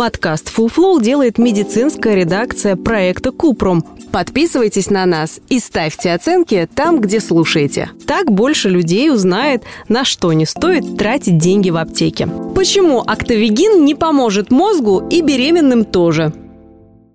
Подкаст Flow делает медицинская редакция проекта Купрум. Подписывайтесь на нас и ставьте оценки там, где слушаете. Так больше людей узнает, на что не стоит тратить деньги в аптеке. Почему актовигин не поможет мозгу и беременным тоже?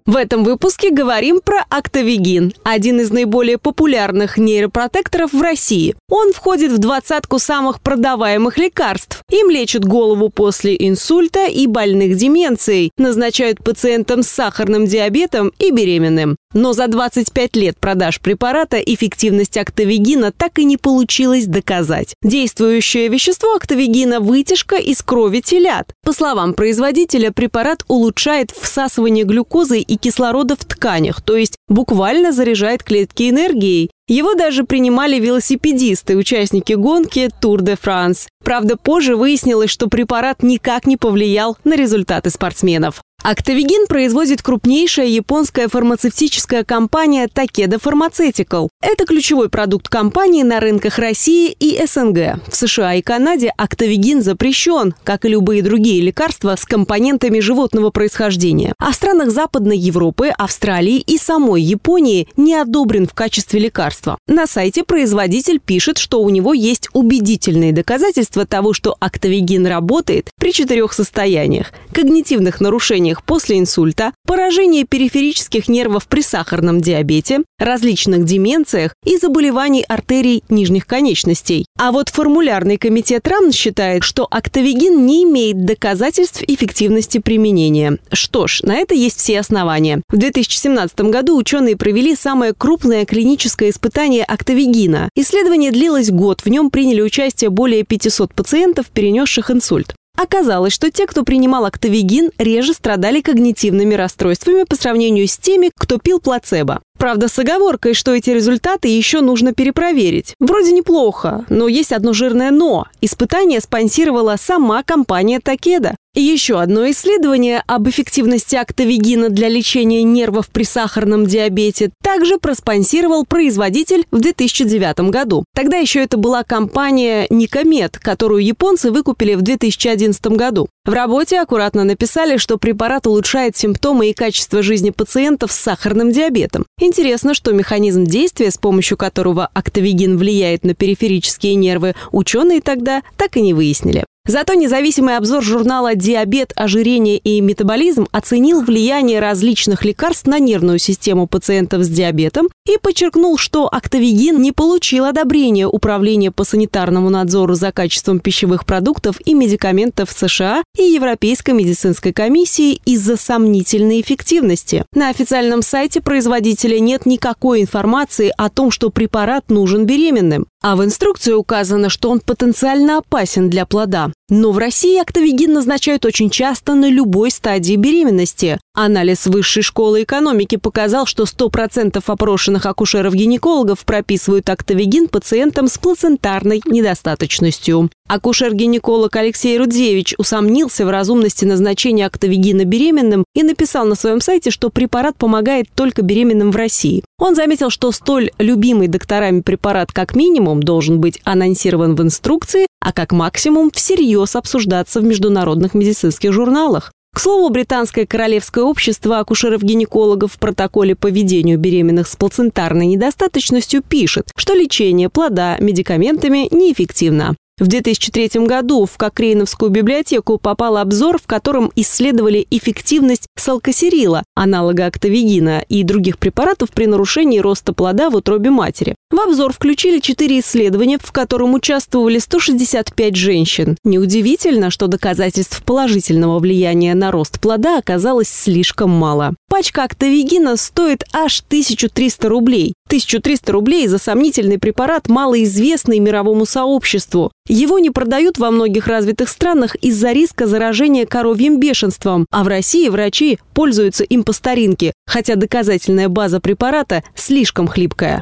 В этом выпуске говорим про Актовигин, один из наиболее популярных нейропротекторов в России. Он входит в двадцатку самых продаваемых лекарств. Им лечат голову после инсульта и больных деменцией, назначают пациентам с сахарным диабетом и беременным. Но за 25 лет продаж препарата эффективность актовигина так и не получилось доказать. Действующее вещество актовигина – вытяжка из крови телят. По словам производителя, препарат улучшает всасывание глюкозы и кислорода в тканях, то есть буквально заряжает клетки энергией. Его даже принимали велосипедисты, участники гонки Tour de France. Правда, позже выяснилось, что препарат никак не повлиял на результаты спортсменов. Актовигин производит крупнейшая японская фармацевтическая компания Takeda Pharmaceutical. Это ключевой продукт компании на рынках России и СНГ. В США и Канаде актовигин запрещен, как и любые другие лекарства с компонентами животного происхождения. А в странах Западной Европы, Австралии и самой Японии не одобрен в качестве лекарства. На сайте производитель пишет, что у него есть убедительные доказательства того, что актовигин работает при четырех состояниях – когнитивных нарушениях заболеваниях после инсульта, поражении периферических нервов при сахарном диабете, различных деменциях и заболеваний артерий нижних конечностей. А вот формулярный комитет РАН считает, что актовигин не имеет доказательств эффективности применения. Что ж, на это есть все основания. В 2017 году ученые провели самое крупное клиническое испытание актовигина. Исследование длилось год, в нем приняли участие более 500 пациентов, перенесших инсульт. Оказалось, что те, кто принимал актовигин, реже страдали когнитивными расстройствами по сравнению с теми, кто пил плацебо. Правда, с оговоркой, что эти результаты еще нужно перепроверить. Вроде неплохо, но есть одно жирное «но». Испытание спонсировала сама компания Такеда. И еще одно исследование об эффективности актовигина для лечения нервов при сахарном диабете также проспонсировал производитель в 2009 году. Тогда еще это была компания Никомед, которую японцы выкупили в 2011 году. В работе аккуратно написали, что препарат улучшает симптомы и качество жизни пациентов с сахарным диабетом. Интересно, что механизм действия, с помощью которого актовигин влияет на периферические нервы, ученые тогда так и не выяснили. Зато независимый обзор журнала «Диабет, ожирение и метаболизм» оценил влияние различных лекарств на нервную систему пациентов с диабетом и подчеркнул, что актовигин не получил одобрения Управления по санитарному надзору за качеством пищевых продуктов и медикаментов США и Европейской медицинской комиссии из-за сомнительной эффективности. На официальном сайте производителя нет никакой информации о том, что препарат нужен беременным. А в инструкции указано, что он потенциально опасен для плода. Но в России актовигин назначают очень часто на любой стадии беременности. Анализ Высшей школы экономики показал, что 100% опрошенных акушеров-гинекологов прописывают актовигин пациентам с плацентарной недостаточностью. Акушер-гинеколог Алексей Рудзевич усомнился в разумности назначения актовигина беременным и написал на своем сайте, что препарат помогает только беременным в России. Он заметил, что столь любимый докторами препарат как минимум должен быть анонсирован в инструкции, а как максимум всерьез обсуждаться в международных медицинских журналах. К слову, британское королевское общество акушеров-гинекологов в протоколе по ведению беременных с плацентарной недостаточностью пишет, что лечение плода медикаментами неэффективно. В 2003 году в Кокрейновскую библиотеку попал обзор, в котором исследовали эффективность салкосерила, аналога актовигина и других препаратов при нарушении роста плода в утробе матери. В обзор включили четыре исследования, в котором участвовали 165 женщин. Неудивительно, что доказательств положительного влияния на рост плода оказалось слишком мало. Пачка актовигина стоит аж 1300 рублей. 1300 рублей за сомнительный препарат, малоизвестный мировому сообществу. Его не продают во многих развитых странах из-за риска заражения коровьим бешенством, а в России врачи пользуются им по старинке, хотя доказательная база препарата слишком хлипкая.